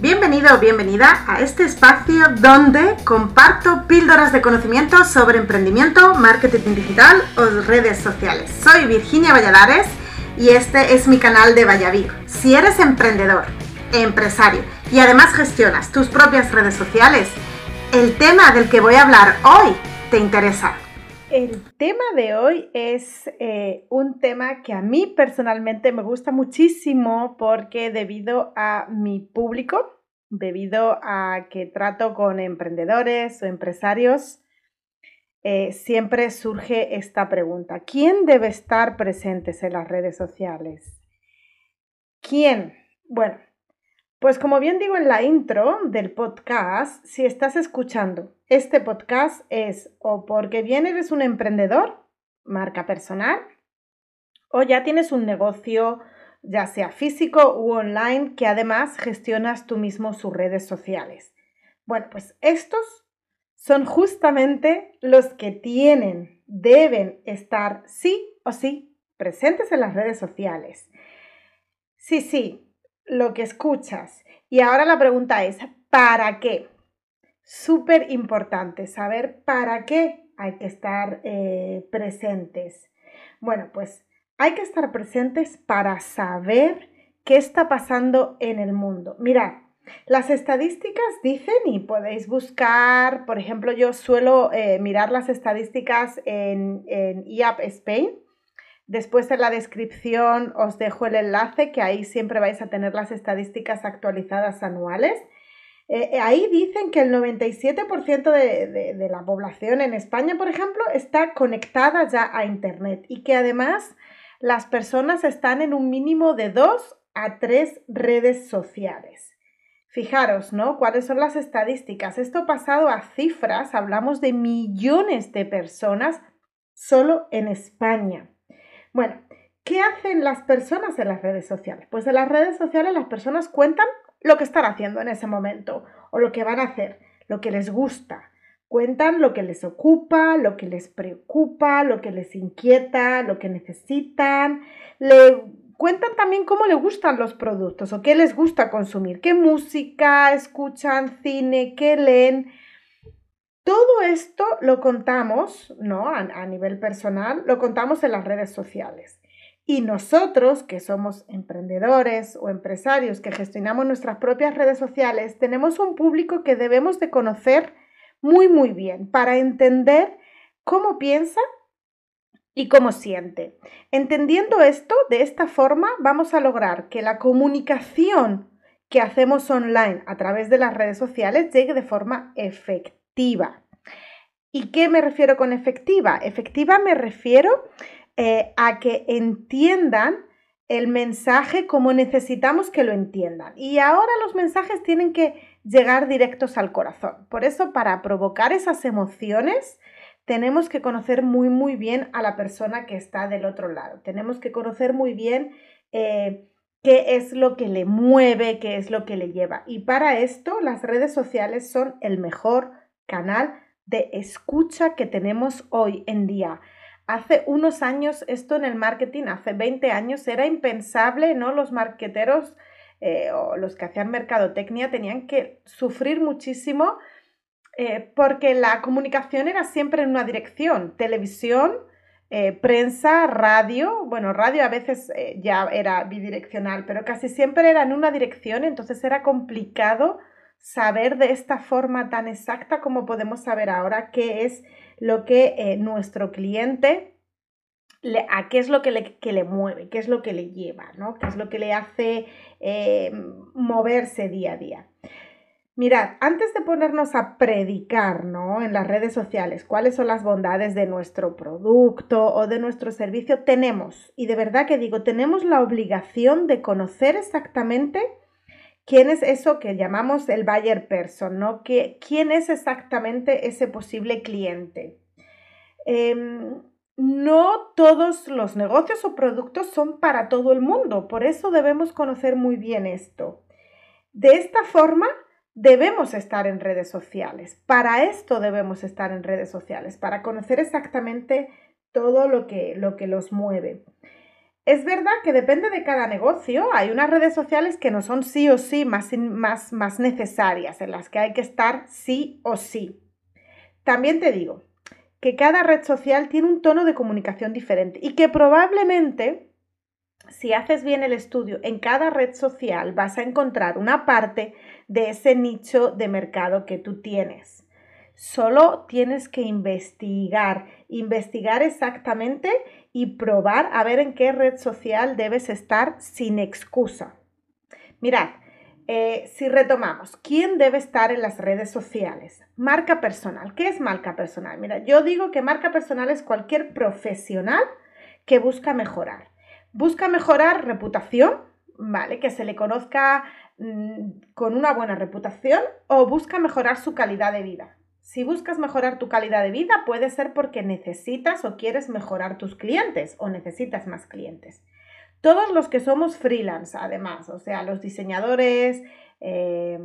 Bienvenido o bienvenida a este espacio donde comparto píldoras de conocimiento sobre emprendimiento, marketing digital o redes sociales. Soy Virginia Valladares y este es mi canal de Vallavir. Si eres emprendedor, empresario y además gestionas tus propias redes sociales, el tema del que voy a hablar hoy te interesa. El tema de hoy es eh, un tema que a mí personalmente me gusta muchísimo porque debido a mi público, debido a que trato con emprendedores o empresarios, eh, siempre surge esta pregunta. ¿Quién debe estar presente en las redes sociales? ¿Quién? Bueno, pues como bien digo en la intro del podcast, si estás escuchando este podcast es o porque bien eres un emprendedor, marca personal, o ya tienes un negocio, ya sea físico u online, que además gestionas tú mismo sus redes sociales. Bueno, pues estos son justamente los que tienen, deben estar sí o sí presentes en las redes sociales. Sí, sí, lo que escuchas. Y ahora la pregunta es, ¿para qué? Súper importante saber para qué hay que estar eh, presentes. Bueno, pues hay que estar presentes para saber qué está pasando en el mundo. Mirad, las estadísticas dicen y podéis buscar, por ejemplo, yo suelo eh, mirar las estadísticas en, en IAP Spain Después en la descripción os dejo el enlace que ahí siempre vais a tener las estadísticas actualizadas anuales. Eh, eh, ahí dicen que el 97% de, de, la población en España, por ejemplo, está conectada ya a Internet y que además las personas están en un mínimo de dos a tres redes sociales. Fijaros, ¿no? ¿Cuáles son las estadísticas? Esto pasado a cifras, hablamos de millones de personas solo en España. Bueno, ¿qué hacen las personas en las redes sociales? Pues en las redes sociales las personas cuentan lo que están haciendo en ese momento o lo que van a hacer, lo que les gusta. Cuentan lo que les ocupa, lo que les preocupa, lo que les inquieta, lo que necesitan. Le cuentan también cómo les gustan los productos o qué les gusta consumir, qué música escuchan, cine, qué leen. Todo esto lo contamos, ¿no? A, nivel personal, lo contamos en las redes sociales. Y nosotros, que somos emprendedores o empresarios que gestionamos nuestras propias redes sociales, tenemos un público que debemos de conocer muy, muy bien para entender cómo piensa y cómo siente. Entendiendo esto, de esta forma vamos a lograr que la comunicación que hacemos online a través de las redes sociales llegue de forma efectiva ¿Y qué me refiero con efectiva? Efectiva me refiero eh, a que entiendan el mensaje como necesitamos que lo entiendan. Y ahora los mensajes tienen que llegar directos al corazón. Por eso, para provocar esas emociones, tenemos que conocer muy, muy bien a la persona que está del otro lado. Tenemos que conocer muy bien eh, qué es lo que le mueve, qué es lo que le lleva. Y para esto, las redes sociales son el mejor canal de escucha que tenemos hoy en día. Hace unos años esto en el marketing, hace 20 años, era impensable, ¿no? Los marqueteros eh, o los que hacían mercadotecnia tenían que sufrir muchísimo eh, porque la comunicación era siempre en una dirección, televisión, eh, prensa, radio, bueno, radio a veces ya era bidireccional, pero casi siempre era en una dirección, entonces era complicado saber de esta forma tan exacta como podemos saber ahora qué es lo que eh, nuestro cliente, a qué es lo que le, le, mueve, qué es lo que le lleva, ¿no? qué es lo que le hace eh, moverse día a día. Mirad, antes de ponernos a predicar ¿no? en las redes sociales cuáles son las bondades de nuestro producto o de nuestro servicio, tenemos, y de verdad que digo, tenemos la obligación de conocer exactamente ¿Quién es eso que llamamos el buyer person? ¿no? ¿Quién es exactamente ese posible cliente? Em, no todos los negocios o productos son para todo el mundo, por eso debemos conocer muy bien esto. De esta forma, debemos estar en redes sociales. Para esto debemos estar en redes sociales, para conocer exactamente todo lo que, lo que los mueve. Es verdad que depende de cada negocio. Hay unas redes sociales que no son sí o sí más, más, más necesarias, en las que hay que estar sí o sí. También te digo que cada red social tiene un tono de comunicación diferente y que probablemente si haces bien el estudio en cada red social vas a encontrar una parte de ese nicho de mercado que tú tienes. Solo tienes que investigar, investigar exactamente y probar a ver en qué red social debes estar sin excusa. Mirad, eh, si retomamos, ¿quién debe estar en las redes sociales? Marca personal. ¿Qué es marca personal? Mira, yo digo que marca personal es cualquier profesional que busca mejorar. Busca mejorar reputación, ¿vale? Que se le conozca mm, con una buena reputación o busca mejorar su calidad de vida. Si buscas mejorar tu calidad de vida, puede ser porque necesitas o quieres mejorar tus clientes o necesitas más clientes. Todos los que somos freelance, además, o sea, los diseñadores, eh,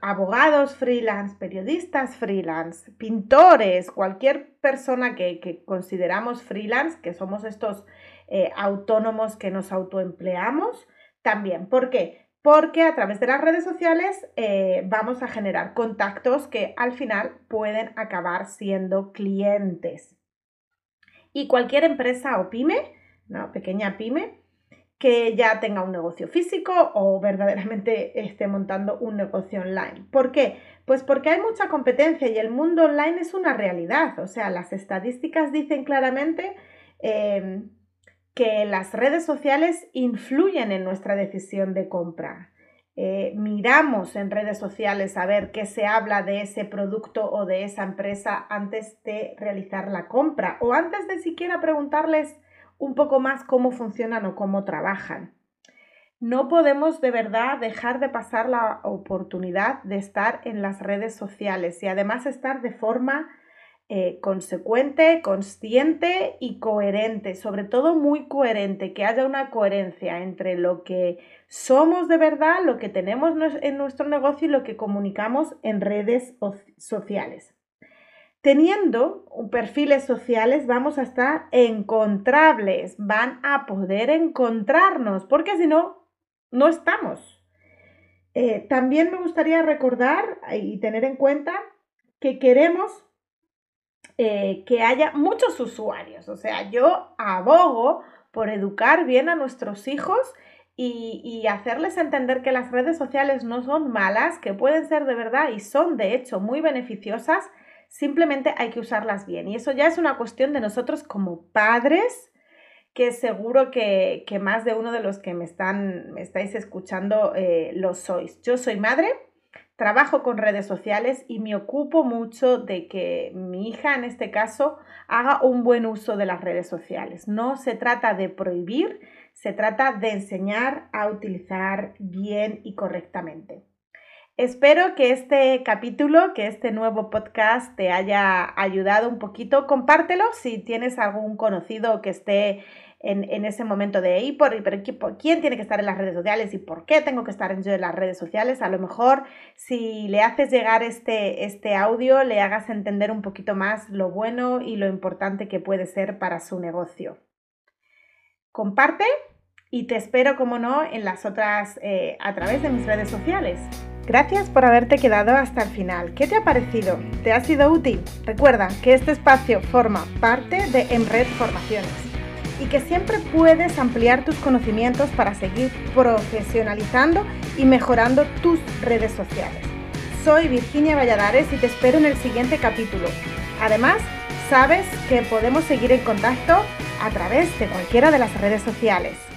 abogados freelance, periodistas freelance, pintores, cualquier persona que, consideramos freelance, que somos estos eh, autónomos que nos autoempleamos, también. ¿Por qué? Porque a través de las redes sociales eh, vamos a generar contactos que al final pueden acabar siendo clientes. Y cualquier empresa o pyme, ¿no? pequeña pyme, que ya tenga un negocio físico o verdaderamente esté montando un negocio online. ¿Por qué? Pues porque hay mucha competencia y el mundo online es una realidad. O sea, las estadísticas dicen claramente eh, que las redes sociales influyen en nuestra decisión de compra. Eh, miramos en redes sociales a ver qué se habla de ese producto o de esa empresa antes de realizar la compra o antes de siquiera preguntarles un poco más cómo funcionan o cómo trabajan. No podemos de verdad dejar de pasar la oportunidad de estar en las redes sociales y además estar de forma eh, consecuente, consciente y coherente, sobre todo muy coherente, que haya una coherencia entre lo que somos de verdad, lo que tenemos en nuestro negocio y lo que comunicamos en redes sociales. Teniendo perfiles sociales vamos a estar encontrables, van a poder encontrarnos, porque si no, no estamos. Eh, también me gustaría recordar y tener en cuenta que queremos eh, que haya muchos usuarios. O sea, yo abogo por educar bien a nuestros hijos y, y, hacerles entender que las redes sociales no son malas, que pueden ser de verdad y son de hecho muy beneficiosas, simplemente hay que usarlas bien. Y eso ya es una cuestión de nosotros como padres, que seguro que, que más de uno de los que me, están, me estáis escuchando eh, lo sois. Yo soy madre trabajo con redes sociales y me ocupo mucho de que mi hija, en este caso, haga un buen uso de las redes sociales. No se trata de prohibir, se trata de enseñar a utilizar bien y correctamente. Espero que este capítulo, que este nuevo podcast te haya ayudado un poquito. Compártelo si tienes algún conocido que esté en, ese momento de ahí, por, ¿quién tiene que estar en las redes sociales y por qué tengo que estar yo en las redes sociales? A lo mejor si le haces llegar este, este audio, le hagas entender un poquito más lo bueno y lo importante que puede ser para su negocio. Comparte y te espero, como no, en las otras, eh, a través de mis redes sociales. Gracias por haberte quedado hasta el final. ¿Qué te ha parecido? ¿Te ha sido útil? Recuerda que este espacio forma parte de Emred Formaciones y que siempre puedes ampliar tus conocimientos para seguir profesionalizando y mejorando tus redes sociales. Soy Virginia Valladares y te espero en el siguiente capítulo. Además, sabes que podemos seguir en contacto a través de cualquiera de las redes sociales.